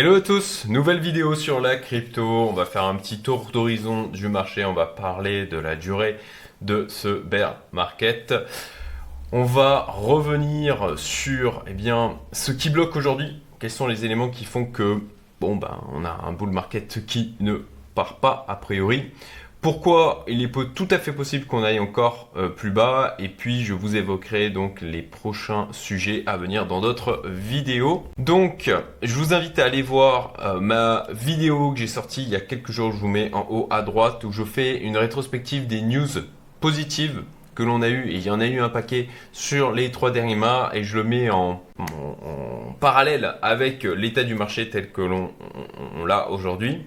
Hello à tous, nouvelle vidéo sur la crypto. On va faire un petit tour d'horizon du marché. On va parler de la durée de ce bear market. On va revenir sur eh bien, ce qui bloque aujourd'hui. Quels sont les éléments qui font que bon ben on a un bull market qui ne part pas a priori. Pourquoi il est tout à fait possible qu'on aille encore euh, plus bas et puis je vous évoquerai donc les prochains sujets à venir dans d'autres vidéos. Donc je vous invite à aller voir euh, ma vidéo que j'ai sortie il y a quelques jours, je vous mets en haut à droite où je fais une rétrospective des news positives que l'on a eu et il y en a eu un paquet sur les trois derniers mois et je le mets en, en parallèle avec l'état du marché tel que l'on l'a aujourd'hui.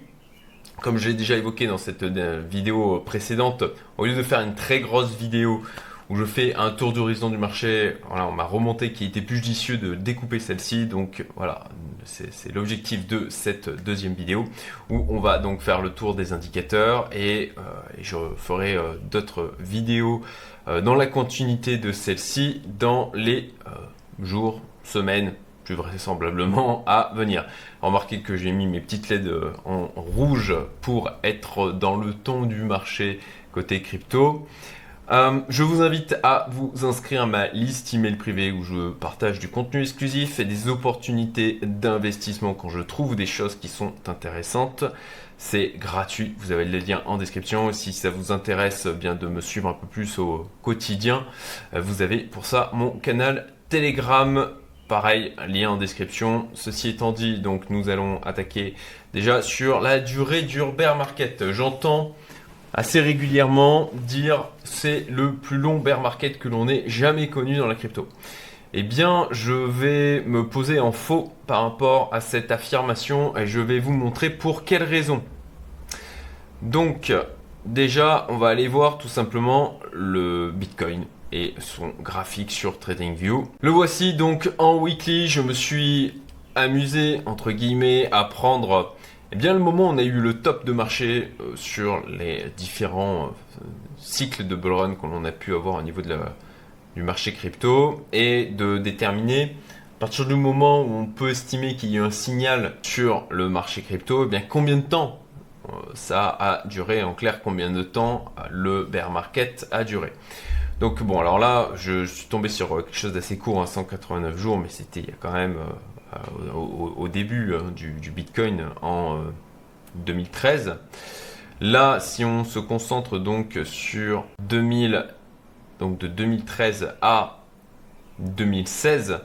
Comme j'ai déjà évoqué dans cette euh, vidéo précédente, au lieu de faire une très grosse vidéo où je fais un tour d'horizon du marché, on m'a remonté qu'il était plus judicieux de découper celle-ci. Donc voilà, c'est l'objectif de cette deuxième vidéo où on va donc faire le tour des indicateurs et, euh, je ferai euh, d'autres vidéos dans la continuité de celle-ci dans les jours, semaines, plus vraisemblablement à venir. Remarquez que j'ai mis mes petites LED euh, en rouge pour être dans le ton du marché côté crypto. Euh, je vous invite à vous inscrire à ma liste email privée où je partage du contenu exclusif et des opportunités d'investissement quand je trouve des choses qui sont intéressantes. C'est gratuit, vous avez le lien en description. Si ça vous intéresse bien de me suivre un peu plus au quotidien, euh, vous avez pour ça mon canal Telegram Pareil, lien en description. Ceci étant dit, donc nous allons attaquer déjà sur la durée du bear market. J'entends assez régulièrement dire c'est le plus long bear market que l'on ait jamais connu dans la crypto. Eh bien, je vais me poser en faux par rapport à cette affirmation et je vais vous montrer pour quelles raisons. Donc, déjà, on va aller voir tout simplement le Bitcoin et son graphique sur TradingView. Le voici donc en weekly, je me suis amusé entre guillemets à prendre eh bien le moment où on a eu le top de marché euh, sur les différents euh, cycles de bull run qu'on a pu avoir au niveau de la, du marché crypto et de déterminer à partir du moment où on peut estimer qu'il y a un signal sur le marché crypto, eh bien combien de temps euh, ça a duré? En clair combien de temps le bear market a duré? Donc bon, alors là, je, suis tombé sur euh, quelque chose d'assez court, 189 hein, jours, mais c'était a quand même euh, euh, au, début du, Bitcoin en 2013. Là, si on se concentre donc sur 2000, donc de 2013 à 2016,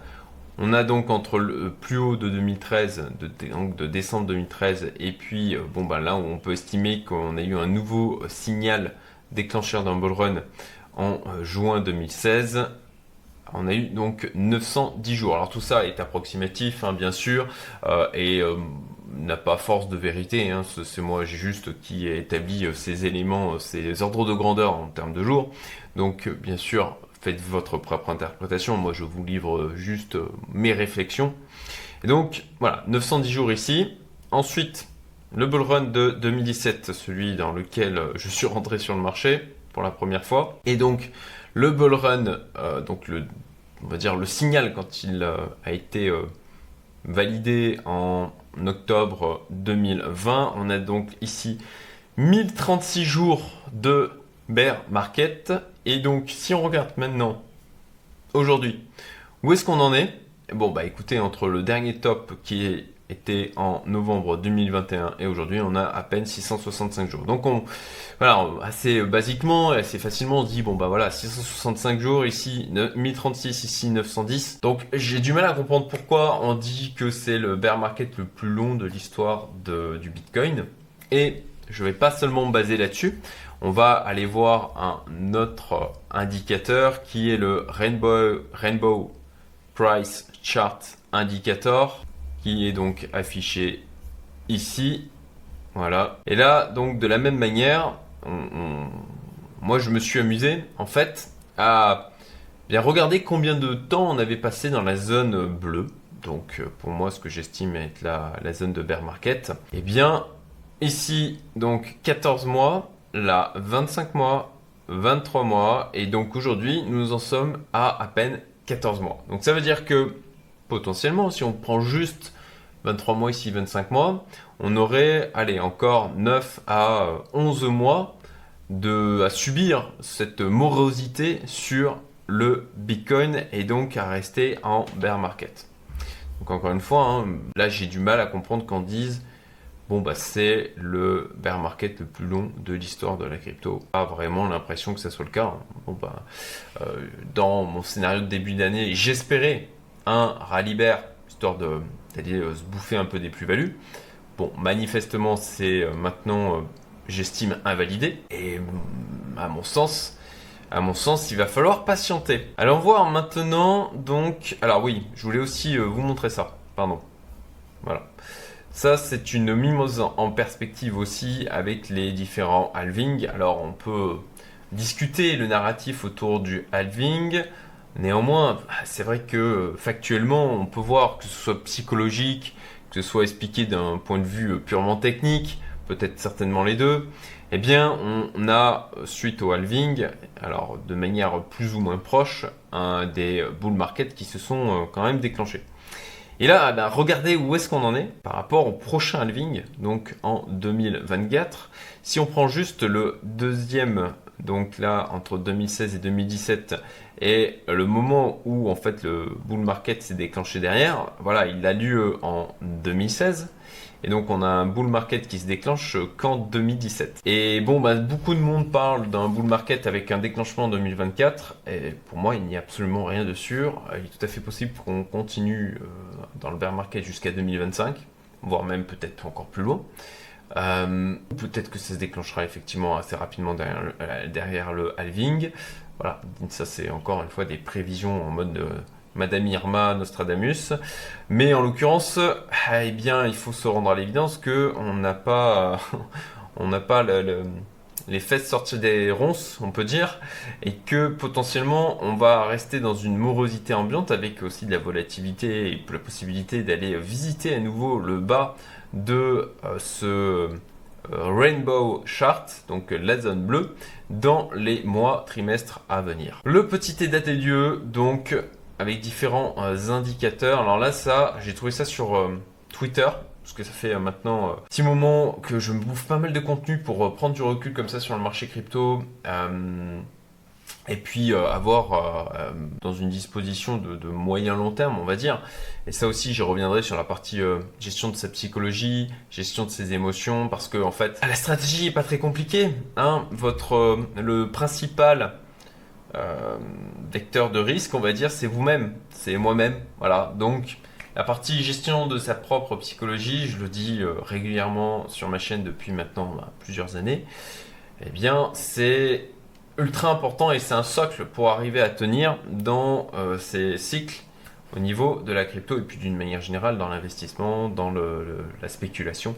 on a donc entre le plus haut de 2013, de, donc de décembre 2013, et puis bon bah là on peut estimer qu'on a eu un nouveau signal déclencheur d'un bull run en euh, juin 2016. On a eu donc 910 jours. Alors tout ça est approximatif, hein, bien sûr, euh, et euh, n'a pas force de vérité. Hein. C'est moi juste qui ai établi ces éléments, ces ordres de grandeur en termes de jours. Donc bien sûr, faites votre propre interprétation. Moi, je vous livre juste mes réflexions. Et donc voilà, 910 jours ici. Ensuite, le bull run de 2017, celui dans lequel je suis rentré sur le marché la première fois. Et donc le bull run, euh, donc le, on va dire le signal quand il euh, a été euh, validé en octobre 2020, on a donc ici 1036 jours de bear market. Et donc si on regarde maintenant aujourd'hui, où est-ce qu'on en est? Bon bah écoutez, entre le dernier top qui est était en novembre 2021 et aujourd'hui on a à peine 665 jours. Donc on voilà, assez basiquement, assez facilement on se dit bon bah voilà, 665 jours ici 1036 ici 910. Donc j'ai du mal à comprendre pourquoi on dit que c'est le bear market le plus long de l'histoire du Bitcoin et je vais pas seulement me baser là-dessus. On va aller voir un autre indicateur qui est le Rainbow, Rainbow Price Chart Indicator est donc affiché ici. Voilà. Et là, donc de la même manière, moi je me suis amusé en fait à bien regarder combien de temps on avait passé dans la zone bleue. Donc pour moi, ce que j'estime être la, zone de bear market. Et eh bien, ici, donc 14 mois, là 25 mois, 23 mois, et donc aujourd'hui, nous en sommes à à peine 14 mois. Donc ça veut dire que potentiellement, si on prend juste 23 mois ici, 25 mois, on aurait, allez, encore 9 à 11 mois de, à subir cette morosité sur le Bitcoin et donc à rester en bear market. Donc encore une fois, hein, là j'ai du mal à comprendre qu'on dise bon bah c'est le bear market le plus long de l'histoire de la crypto. Pas vraiment l'impression que ça soit le cas. Hein. Bon bah euh, dans mon scénario de début d'année, j'espérais un rallye bear histoire de d'aller euh, se bouffer un peu des plus-values. Bon, manifestement, c'est euh, maintenant, j'estime, invalidé. Et mm, à mon sens, il va falloir patienter. Allons voir maintenant, donc... Alors oui, je voulais aussi euh, vous montrer ça. Pardon. Voilà. Ça, c'est une mimose en perspective aussi avec les différents halving. Alors, on peut discuter le narratif autour du halving. Néanmoins, c'est vrai que factuellement, on peut voir que ce soit psychologique, que ce soit expliqué d'un point de vue purement technique, peut-être certainement les deux eh bien, on a, suite au halving, alors de manière plus ou moins proche, des bull markets qui se sont euh, quand même déclenchés. Et là, ben, regardez où est-ce qu'on en est par rapport au prochain halving, donc en 2024. Si on prend juste le deuxième, donc là, entre 2016 et 2017, et le moment où en fait le bull market s'est déclenché derrière, voilà, il a lieu en 2016. Et donc on a un bull market qui se déclenche qu'en 2017. Et bon, bah, beaucoup de monde parle d'un bull market avec un déclenchement en 2024. Et pour moi, il n'y a absolument rien de sûr. Il est tout à fait possible qu'on continue euh, dans le bear market jusqu'à 2025, voire même peut-être encore plus loin. Euh, peut-être que ça se déclenchera effectivement assez rapidement derrière le, euh, halving. Voilà, ça c'est encore une fois des prévisions en mode... Madame Irma Nostradamus. Mais en l'occurrence, eh bien, il faut se rendre à l'évidence que on n'a pas, on n'a pas les fesses sorties des ronces, on peut dire, et que potentiellement on va rester dans une morosité ambiante avec aussi de la volatilité et la possibilité d'aller visiter à nouveau le bas de euh, ce euh, Rainbow Chart, donc la zone bleue, dans les mois, trimestres à venir. Le petit état des donc avec différents euh, indicateurs. Alors là, ça, j'ai trouvé ça sur Twitter. Parce que ça fait maintenant un petit moment que je me bouffe pas mal de contenu pour prendre du recul comme ça sur le marché crypto. Et puis avoir dans une disposition de, de, moyen long terme, on va dire. Et ça aussi, je reviendrai sur la partie gestion de sa psychologie, gestion de ses émotions, parce que en fait, la stratégie est pas très compliquée. Hein. Votre le principal euh, vecteur de risque, on va dire, c'est vous-même, c'est moi-même. Voilà. Donc, la partie gestion de sa propre psychologie, je le dis euh, régulièrement sur ma chaîne depuis maintenant bah, plusieurs années, eh bien, c'est ultra important et c'est un socle pour arriver à tenir dans euh, ces cycles au niveau de la crypto et puis d'une manière générale dans l'investissement, dans la spéculation.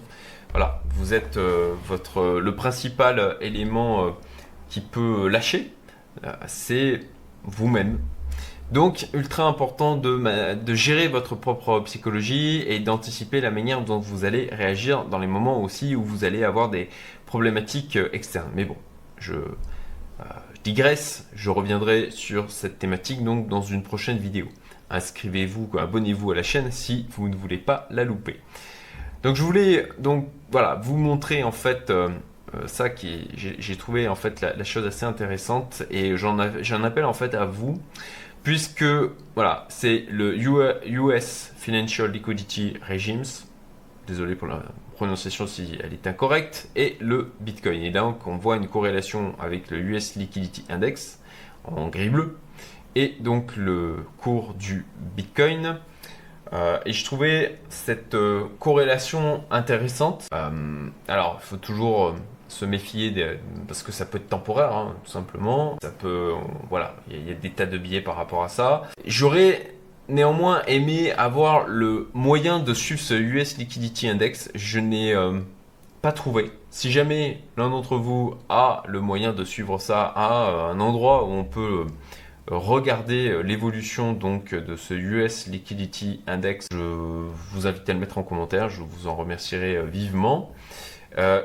Voilà, vous êtes votre, le principal élément qui peut lâcher euh, c'est vous-même. Donc, ultra important de, de, gérer votre propre psychologie et d'anticiper la manière dont vous allez réagir dans les moments aussi où vous allez avoir des problématiques euh, externes. Mais bon, euh, je digresse, je reviendrai sur cette thématique donc dans une prochaine vidéo. Inscrivez-vous, abonnez-vous à la chaîne si vous ne voulez pas la louper. Donc je voulais donc voilà vous montrer en fait euh, ça qui j'ai trouvé en fait la, chose assez intéressante et j'en appelle en fait à vous puisque voilà c'est le US Financial Liquidity Regimes désolé pour la prononciation si elle est incorrecte et le Bitcoin et donc on voit une corrélation avec le US Liquidity Index en gris bleu et donc le cours du Bitcoin euh, et je trouvais cette euh, corrélation intéressante. alors, il faut toujours se méfier parce que ça peut être temporaire, hein, tout simplement. Ça peut, voilà, il y, a des tas de billets par rapport à ça. J'aurais néanmoins aimé avoir le moyen de suivre ce US Liquidity Index. Je n'ai euh, pas trouvé. Si jamais l'un d'entre vous a le moyen de suivre ça à euh, un endroit où on peut euh, regarder l'évolution donc de ce US Liquidity Index, je vous invite à le mettre en commentaire. Je vous en remercierai vivement.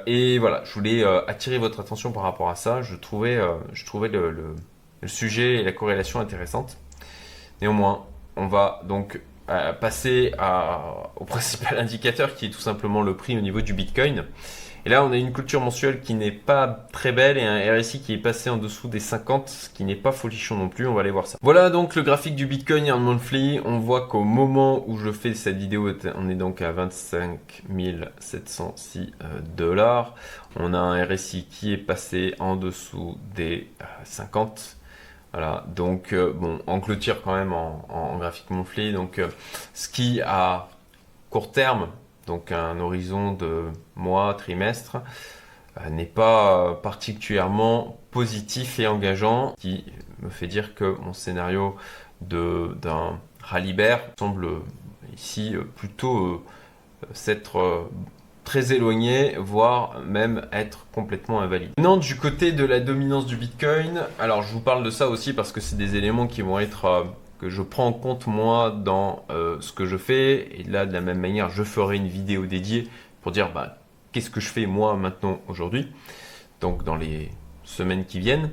Et voilà, je voulais attirer votre attention par rapport à ça. Je trouvais, je trouvais le, sujet et la corrélation intéressante. Néanmoins, on va donc passer au principal indicateur qui est tout simplement le prix au niveau du Bitcoin. Et là, on a une clôture mensuelle qui n'est pas très belle et un RSI qui est passé en dessous des 50, ce qui n'est pas folichon non plus. On va aller voir ça. Voilà donc le graphique du Bitcoin en monthly. On voit qu'au moment où je fais cette vidéo, on est donc à 25 706 euh, dollars. On a un RSI qui est passé en dessous des 50. Euh, voilà, donc euh, bon, en clôture quand même en, graphique monthly. Donc, ce qui à court terme donc un horizon de mois, trimestre, euh, n'est pas particulièrement positif et engageant, qui me fait dire que mon scénario d'un rallye semble ici plutôt euh, s'être euh, très éloigné, voire même être complètement invalide. Maintenant, du côté de la dominance du Bitcoin, alors je vous parle de ça aussi parce que c'est des éléments qui vont être que je prends en compte moi dans euh, ce que je fais. Et là, de la même manière, je ferai une vidéo dédiée pour dire bah, qu'est-ce que je fais moi maintenant aujourd'hui, donc dans les semaines qui viennent.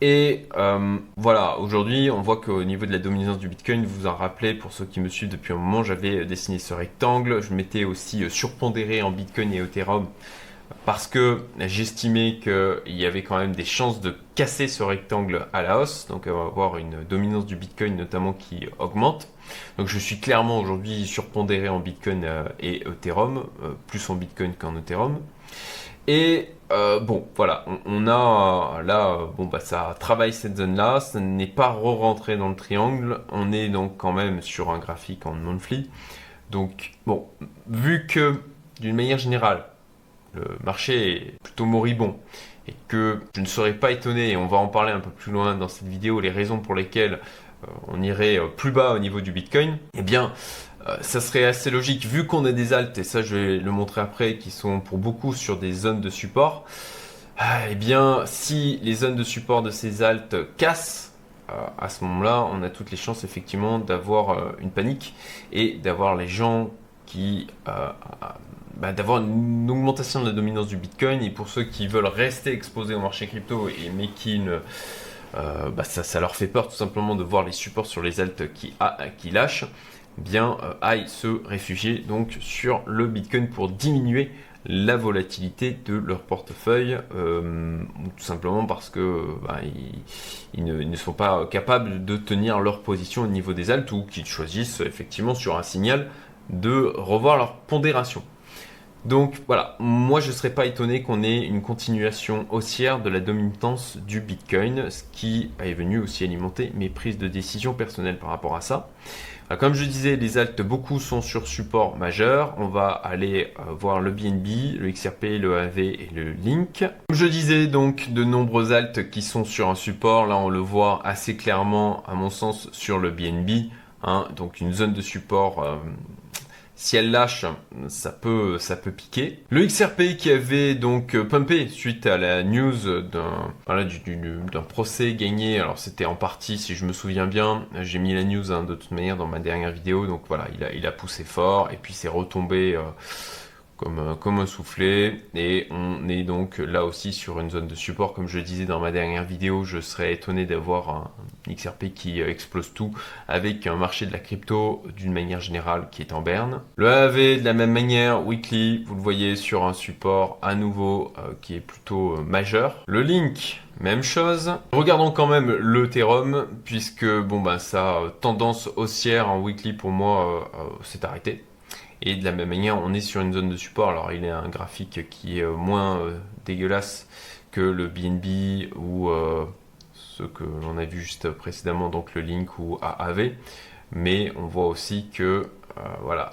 Et euh, voilà, aujourd'hui, on voit qu'au niveau de la dominance du Bitcoin, vous en rappelez, pour ceux qui me suivent depuis un moment, j'avais dessiné ce rectangle. Je m'étais aussi euh, surpondéré en Bitcoin et Ethereum parce que j'estimais qu'il y avait quand même des chances de casser ce rectangle à la hausse, donc avoir une dominance du Bitcoin notamment qui augmente. Donc je suis clairement aujourd'hui surpondéré en Bitcoin euh, et Ethereum, euh, plus en Bitcoin qu'en Ethereum. Et euh, bon, voilà, on, a là, bon bah ça travaille cette zone-là, ça n'est pas re-rentré dans le triangle, on est donc quand même sur un graphique en monthly. Donc bon, vu que d'une manière générale, le marché est plutôt moribond et que je ne serais pas étonné, et on va en parler un peu plus loin dans cette vidéo, les raisons pour lesquelles euh, on irait euh, plus bas au niveau du Bitcoin, eh bien, euh, ça serait assez logique vu qu'on a des altes, et ça je vais le montrer après, qui sont pour beaucoup sur des zones de support. Eh bien, si les zones de support de ces altes cassent, à ce moment-là, on a toutes les chances effectivement d'avoir une panique et d'avoir les gens qui bah, d'avoir une augmentation de la dominance du Bitcoin. Et pour ceux qui veulent rester exposés au marché crypto, et, mais qui ne... Euh, bah, ça, leur fait peur tout simplement de voir les supports sur les altes qui, qui lâchent, bien euh, aillent se réfugier donc sur le Bitcoin pour diminuer la volatilité de leur portefeuille, euh, tout simplement parce que bah, ils, ne, sont pas capables de tenir leur position au niveau des altes ou qu'ils choisissent effectivement sur un signal de revoir leur pondération. Donc voilà, moi je ne serais pas étonné qu'on ait une continuation haussière de la dominance du Bitcoin, ce qui est venu aussi alimenter mes prises de décision personnelles par rapport à ça. Comme je disais, les altes, beaucoup sont sur support majeur. On va aller euh, voir le BNB, le XRP, le AV et le Link. Comme je disais, donc, de nombreux altes qui sont sur un support. Là, on le voit assez clairement, à mon sens, sur le BNB. Hein. donc, une zone de support euh, si elle lâche, ça peut, ça peut piquer. Le XRP qui avait donc euh, pumpé suite à la news d'un voilà, procès gagné, alors c'était en partie, si je me souviens bien, j'ai mis la news hein, de toute manière dans ma dernière vidéo, donc voilà, il a, il a poussé fort et puis c'est retombé. Euh, comme, comme un soufflet et on est donc là aussi sur une zone de support comme je disais dans ma dernière vidéo je serais étonné d'avoir un XRP qui explose tout avec un marché de la crypto d'une manière générale qui est en berne le AV de la même manière weekly vous le voyez sur un support à nouveau euh, qui est plutôt euh, majeur le link même chose. Regardons quand même l'Ethereum, puisque bon bah sa tendance haussière en weekly pour moi euh, s'est arrêtée. Et de la même manière, on est sur une zone de support. Alors, il est un graphique qui est euh, moins euh, dégueulasse que le BNB ou euh, ce que l'on a vu juste précédemment, donc le Link ou AAV. Mais on voit aussi que voilà,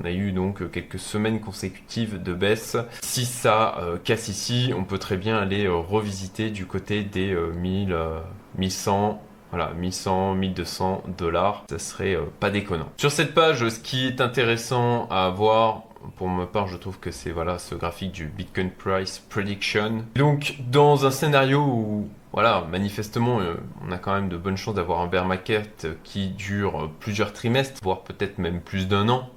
on a eu donc quelques semaines consécutives de baisse. Si ça casse ici, on peut très bien aller revisiter du côté des 1000, 1100 voilà, 1100, 1200 dollars, ça serait euh, pas déconnant. Sur cette page, ce qui est intéressant à voir, pour ma part, je trouve que c'est voilà ce graphique du Bitcoin Price Prediction. Donc, dans un scénario où voilà, manifestement, euh, on a quand même de bonnes chances d'avoir un bear market qui dure euh, plusieurs trimestres, voire peut-être même plus d'un an.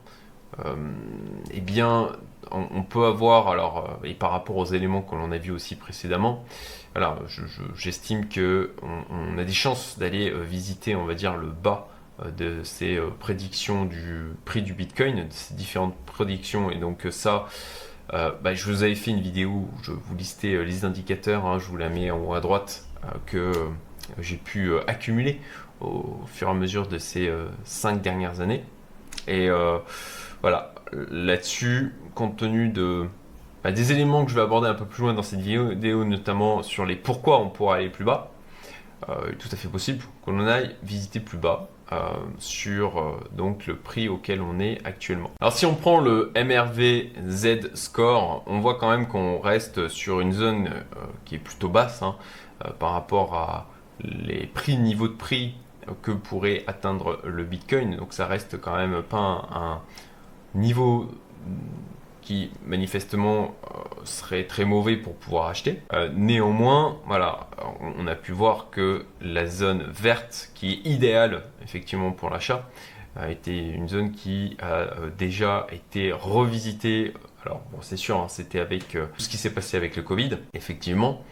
eh bien, on, peut avoir, alors, et par rapport aux éléments que l'on a vus aussi précédemment, alors, j'estime que on, a des chances d'aller euh, visiter, on va dire, le bas de ces prédictions du prix du Bitcoin, de ces différentes prédictions. Et donc ça, bah, je vous avais fait une vidéo où je vous listais les indicateurs, hein, je vous la mets en haut à droite, que j'ai pu accumuler au fur et à mesure de ces cinq dernières années. Et voilà, là-dessus, compte tenu de, bah, des éléments que je vais aborder un peu plus loin dans cette vidéo, notamment sur les pourquoi on pourra aller plus bas, euh, tout à fait possible qu'on en aille visiter plus bas euh, sur euh, donc le prix auquel on est actuellement. Alors si on prend le MRV Z score, on voit quand même qu'on reste sur une zone qui est plutôt basse hein, par rapport à les prix, niveau de prix que pourrait atteindre le Bitcoin. Donc ça reste quand même pas un niveau qui manifestement euh, serait très mauvais pour pouvoir acheter. Euh, néanmoins, voilà, on a pu voir que la zone verte, qui est idéale effectivement pour l'achat, a été une zone qui a euh, déjà été revisitée. Alors bon, c'est sûr, hein, c'était avec tout ce qui s'est passé avec le Covid, effectivement.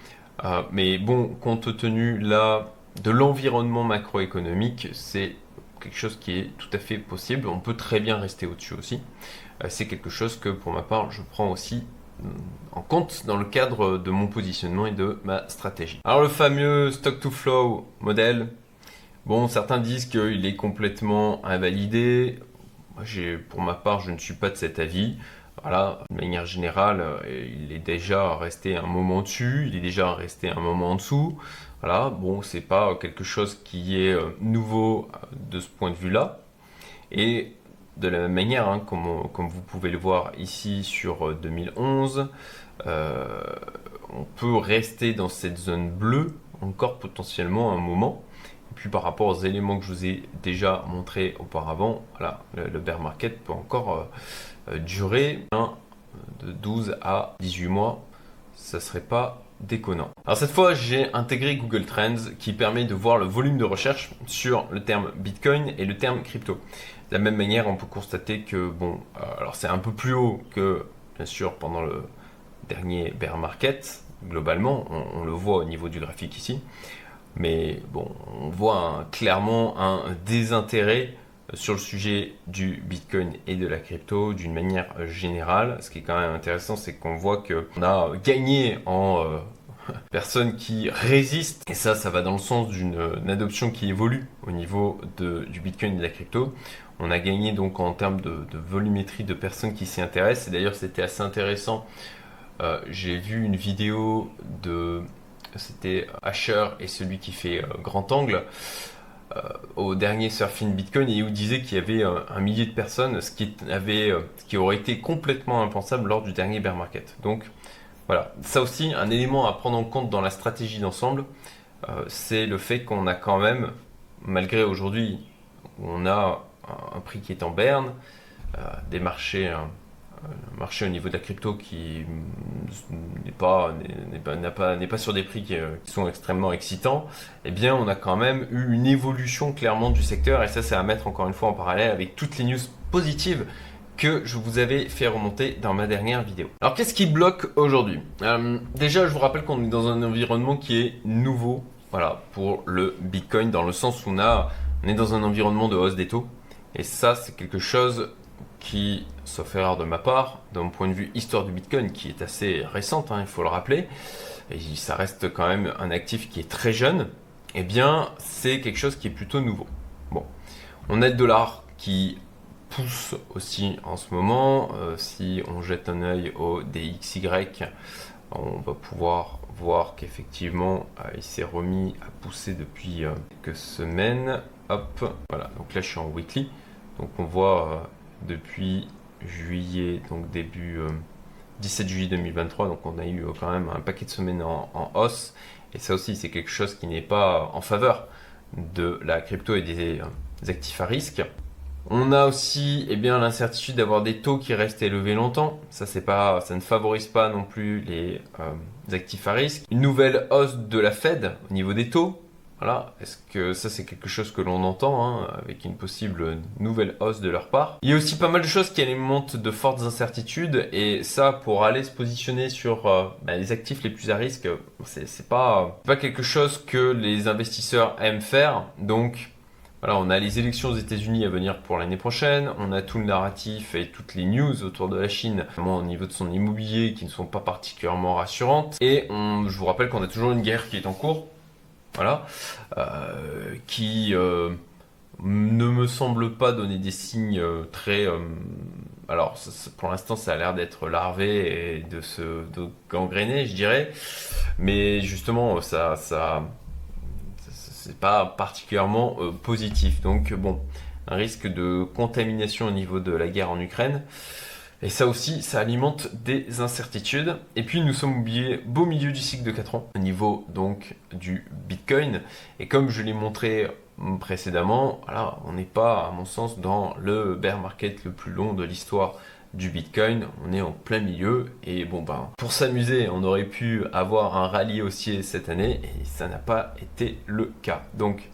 mais bon, compte tenu là de l'environnement macroéconomique, c'est quelque chose qui est tout à fait possible. On peut très bien rester au-dessus aussi. Euh, c'est quelque chose que pour ma part, je prends aussi mm, en compte dans le cadre de mon positionnement et de ma stratégie. Alors le fameux stock to flow modèle, bon certains disent qu'il est complètement invalidé. Pour ma part, je ne suis pas de cet avis. Voilà, de manière générale, euh, il est déjà resté un moment dessus, il est déjà resté un moment en dessous. Voilà, bon, c'est pas quelque chose qui est euh, nouveau euh, de ce point de vue-là. Et de la même manière, hein, comme, vous pouvez le voir ici sur 2011, on peut rester dans cette zone bleue encore potentiellement un moment. Et puis par rapport aux éléments que je vous ai déjà montrés auparavant, voilà, le, bear market peut encore durer de 12 à 18 mois. Ça serait pas déconnant. Alors cette fois, j'ai intégré Google Trends qui permet de voir le volume de recherche sur le terme Bitcoin et le terme crypto. De la même manière, on peut constater que bon, euh, alors c'est un peu plus haut que bien sûr pendant le dernier bear market globalement, on, le voit au niveau du graphique ici, mais bon, on voit clairement un désintérêt sur le sujet du Bitcoin et de la crypto d'une manière générale. Ce qui est quand même intéressant, c'est qu'on voit qu'on a gagné en euh, personnes qui résistent. Et ça, ça va dans le sens d'une adoption qui évolue au niveau du Bitcoin et de la crypto. On a gagné donc en termes de, volumétrie de personnes qui s'y intéressent. Et d'ailleurs, c'était assez intéressant. Euh, j'ai vu une vidéo de... C'était Asher et celui qui fait euh, grand angle. Euh, au dernier Surfing Bitcoin et où disait qu'il y avait euh, un, millier de personnes, ce qui, avait, euh, ce qui aurait été complètement impensable lors du dernier bear market. Donc voilà, ça aussi, un élément à prendre en compte dans la stratégie d'ensemble, c'est le fait qu'on a quand même, malgré aujourd'hui, on a un, prix qui est en berne, des marchés un marché au niveau de la crypto qui n'est pas, n'est pas, pas, sur des prix euh, qui, sont extrêmement excitants, eh bien on a quand même eu une évolution clairement du secteur. Et ça c'est à mettre encore une fois en parallèle avec toutes les news positives que je vous avais fait remonter dans ma dernière vidéo. Alors qu'est-ce qui bloque aujourd'hui? Euh, Déjà je vous rappelle qu'on est dans un environnement qui est nouveau voilà, pour le Bitcoin dans le sens où on, a, on est dans un environnement de hausse des taux. Et ça c'est quelque chose qui, sauf erreur de ma part, d'un point de vue histoire du Bitcoin, qui est assez récente, hein, il faut le rappeler, et ça reste quand même un actif qui est très jeune, eh bien, c'est quelque chose qui est plutôt nouveau. Bon, on a le dollar qui pousse aussi en ce moment. Euh, si on jette un œil au DXY, on va pouvoir voir qu'effectivement, euh, il s'est remis à pousser depuis euh, quelques semaines. Hop, voilà, donc là je suis en weekly. Donc on voit depuis juillet, donc début 17 euh, juillet 2023. Donc on a eu euh, quand même un paquet de semaines en, hausse. Et ça aussi, c'est quelque chose qui n'est pas en faveur de la crypto et des, euh, actifs à risque. On a aussi eh bien, l'incertitude d'avoir des taux qui restent élevés longtemps. Ça, c'est pas, ça ne favorise pas non plus les actifs à risque. Une nouvelle hausse de la Fed au niveau des taux. Voilà, est-ce que ça c'est quelque chose que l'on entend hein, avec une possible nouvelle hausse de leur part? Il y a aussi pas mal de choses qui alimentent de fortes incertitudes et ça pour aller se positionner sur euh, bah, les actifs les plus à risque, c'est pas, pas quelque chose que les investisseurs aiment faire. Donc voilà, on a les élections aux États-Unis à venir pour l'année prochaine, on a tout le narratif et toutes les news autour de la Chine, notamment au niveau de son immobilier, qui ne sont pas particulièrement rassurantes. Et je vous rappelle qu'on a toujours une guerre qui est en cours, voilà, euh, qui euh, ne me semble pas donner des signes euh, très. alors, pour l'instant, ça a l'air d'être larvé et de se de gangréner, je dirais. Mais justement, ça, ça, c'est pas particulièrement positif. Donc bon, un risque de contamination au niveau de la guerre en Ukraine. Et ça aussi, ça alimente des incertitudes. Et puis nous sommes oubliés beau milieu du cycle de 4 ans, au niveau donc du Bitcoin. Et comme je l'ai montré précédemment, voilà, on n'est pas, à mon sens, dans le bear market le plus long de l'histoire du Bitcoin, on est en plein milieu et bon ben pour s'amuser on aurait pu avoir un rallye haussier cette année et ça n'a pas été le cas. Donc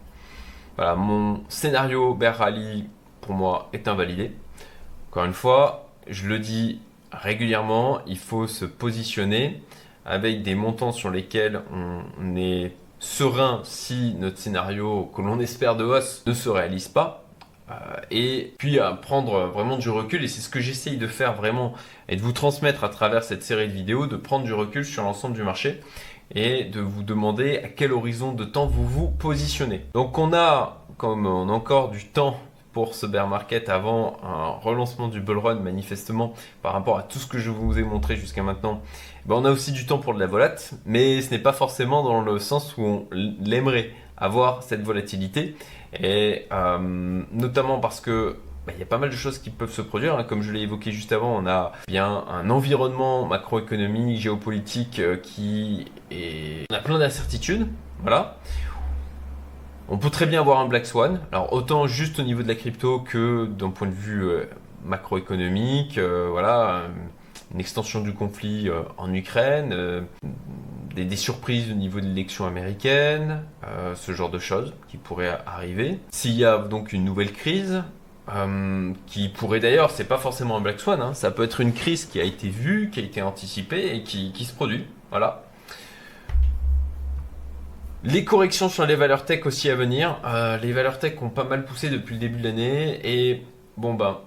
voilà mon scénario bear rally pour moi est invalidé. Encore une fois, je le dis régulièrement, il faut se positionner avec des montants sur lesquels on est serein si notre scénario que l'on espère de hausse ne se réalise pas euh, et puis à prendre vraiment du recul, et c'est ce que j'essaye de faire vraiment, et de vous transmettre à travers cette série de vidéos, de prendre du recul sur l'ensemble du marché et de vous demander à quel horizon de temps vous vous positionnez. Donc on a, comme on a encore du temps pour ce bear market avant un relancement du bull run manifestement par rapport à tout ce que je vous ai montré jusqu'à maintenant, ben on a aussi du temps pour de la volate, mais ce n'est pas forcément dans le sens où on l'aimerait avoir cette volatilité et euh, notamment parce que bah, il y a pas mal de choses qui peuvent se produire. Hein. Comme je l'ai évoqué juste avant, on a bien un environnement macroéconomique, géopolitique euh, qui est. On a plein d'incertitudes. Voilà. On peut très bien avoir un Black Swan. Alors, autant juste au niveau de la crypto que d'un point de vue euh, macroéconomique. voilà. Une extension du conflit en Ukraine des, surprises au niveau de l'élection américaine, euh, ce genre de choses qui pourraient arriver. S'il y a donc une nouvelle crise, euh, qui pourrait d'ailleurs, c'est pas forcément un Black Swan, hein, ça peut être une crise qui a été vue, qui a été anticipée et qui, se produit. Voilà. Les corrections sur les valeurs tech aussi à venir. Euh, les valeurs tech ont pas mal poussé depuis le début de l'année et bon ben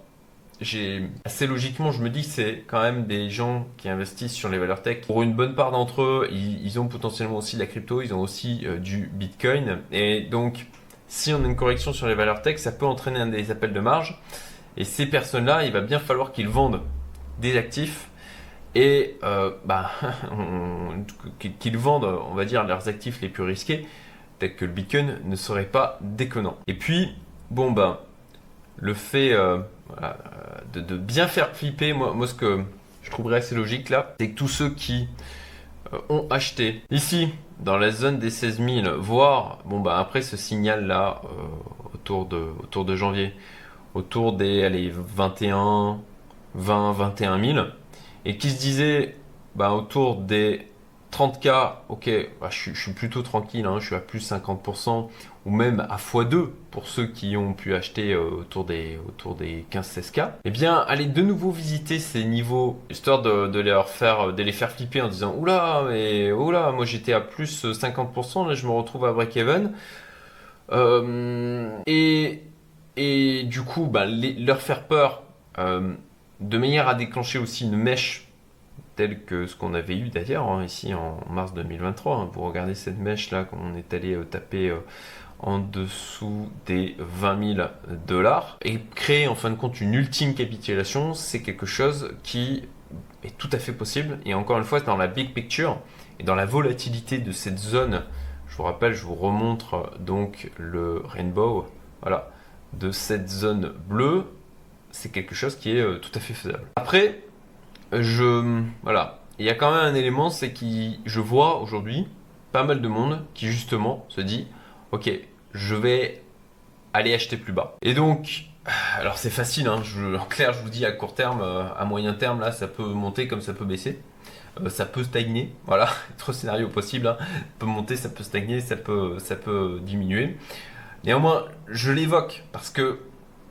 j'ai assez logiquement, je me dis que c'est quand même des gens qui investissent sur les valeurs tech. Pour une bonne part d'entre eux, ils, ont potentiellement aussi de la crypto, ils ont aussi euh, du Bitcoin. Et donc, si on a une correction sur les valeurs tech, ça peut entraîner un des appels de marge. Et ces personnes-là, il va bien falloir qu'ils vendent des actifs et euh, bah, qu'ils vendent, on va dire, leurs actifs les plus risqués, peut-être que le Bitcoin ne serait pas déconnant. Et puis, bon, ben, le fait euh, de, bien faire flipper, moi, moi ce que je trouverais assez logique là, c'est que tous ceux qui euh, ont acheté ici dans la zone des 16 000, voire bon bah après ce signal là euh, autour, de, autour de janvier, autour des allez, 21, 20, 21 000, et qui se disaient bah, autour des 30K, ok, bah, je, suis plutôt tranquille, hein, je suis à plus 50%, ou même à x2 pour ceux qui ont pu acheter euh, autour des, autour des 15-16K. Eh bien, allez de nouveau visiter ces niveaux, histoire de, les faire flipper en disant Oula, mais oula, moi j'étais à plus 50%, là je me retrouve à break-even. Euh, et, et du coup, bah, leur faire peur euh, de manière à déclencher aussi une mèche tel que ce qu'on avait eu d'ailleurs hein, ici en mars 2023. Hein. Vous regardez cette mèche là, quand on est allé euh, taper euh, en dessous des 20 000 dollars et créer en fin de compte une ultime capitulation, c'est quelque chose qui est tout à fait possible. Et encore une fois, dans la big picture et dans la volatilité de cette zone, je vous rappelle, je vous remontre donc le rainbow, de cette zone bleue, c'est quelque chose qui est euh, tout à fait faisable. Après, je voilà, il y a quand même un élément, c'est que je vois aujourd'hui pas mal de monde qui justement se dit, ok, je vais aller acheter plus bas. Et donc, alors c'est facile, hein, en clair, je vous dis à court terme, euh, à moyen terme, là, ça peut monter comme ça peut baisser. Euh, ça peut stagner, voilà, trois scénarios possibles. Hein. Ça peut monter, ça peut stagner, ça peut, ça peut diminuer. Néanmoins, je l'évoque parce que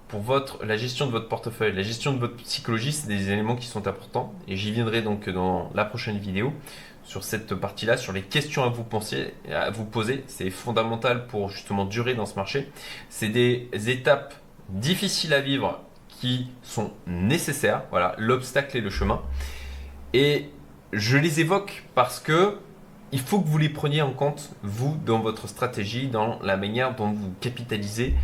pour votre, la gestion de votre portefeuille, la gestion de votre psychologie, c'est des éléments qui sont importants. Et j'y viendrai donc dans la prochaine vidéo sur cette partie-là, sur les questions à vous, penser, à vous poser. C'est fondamental pour justement durer dans ce marché. C'est des étapes difficiles à vivre qui sont nécessaires. Voilà, l'obstacle et le chemin. Et je les évoque parce que il faut que vous les preniez en compte, vous, dans votre stratégie, dans la manière dont vous capitalisez,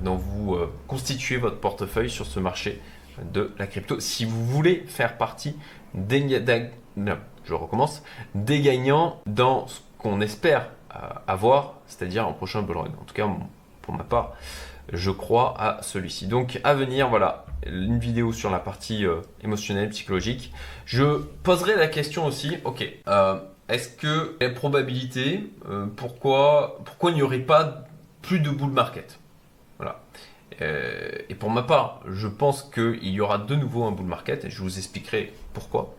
dont vous euh, constituez votre portefeuille sur ce marché de la crypto. Si vous voulez faire partie des, gagnants dans ce qu'on espère euh, avoir, c'est-à-dire un prochain bull run. En tout cas, pour ma part, je crois à celui-ci. Donc à venir, voilà, une vidéo sur la partie euh, émotionnelle, psychologique. Je poserai la question aussi, ok, est-ce que la probabilité, euh, pourquoi, pourquoi il n'y aurait pas plus de bull market? Voilà. Euh, et pour ma part, je pense qu'il y aura de nouveau un bull market et je vous expliquerai pourquoi.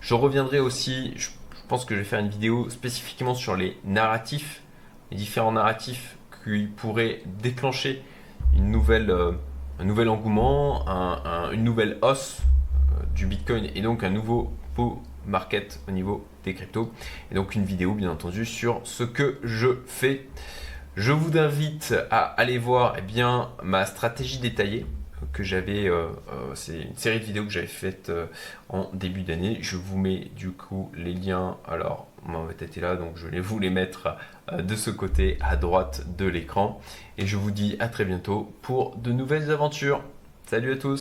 Je reviendrai aussi, je, pense que je vais faire une vidéo spécifiquement sur les narratifs, les différents narratifs qui pourraient déclencher une nouvelle, euh, un nouvel engouement, une nouvelle hausse du Bitcoin et donc un nouveau bull market au niveau des cryptos. Et donc une vidéo bien entendu sur ce que je fais. Je vous invite à aller voir eh bien, ma stratégie détaillée que j'avais, euh, euh, c'est une série de vidéos que j'avais faite euh, en début d'année. Je vous mets du coup les liens. Alors, ma tête est là, donc je vais vous les mettre de ce côté à droite de l'écran. Et je vous dis à très bientôt pour de nouvelles aventures. Salut à tous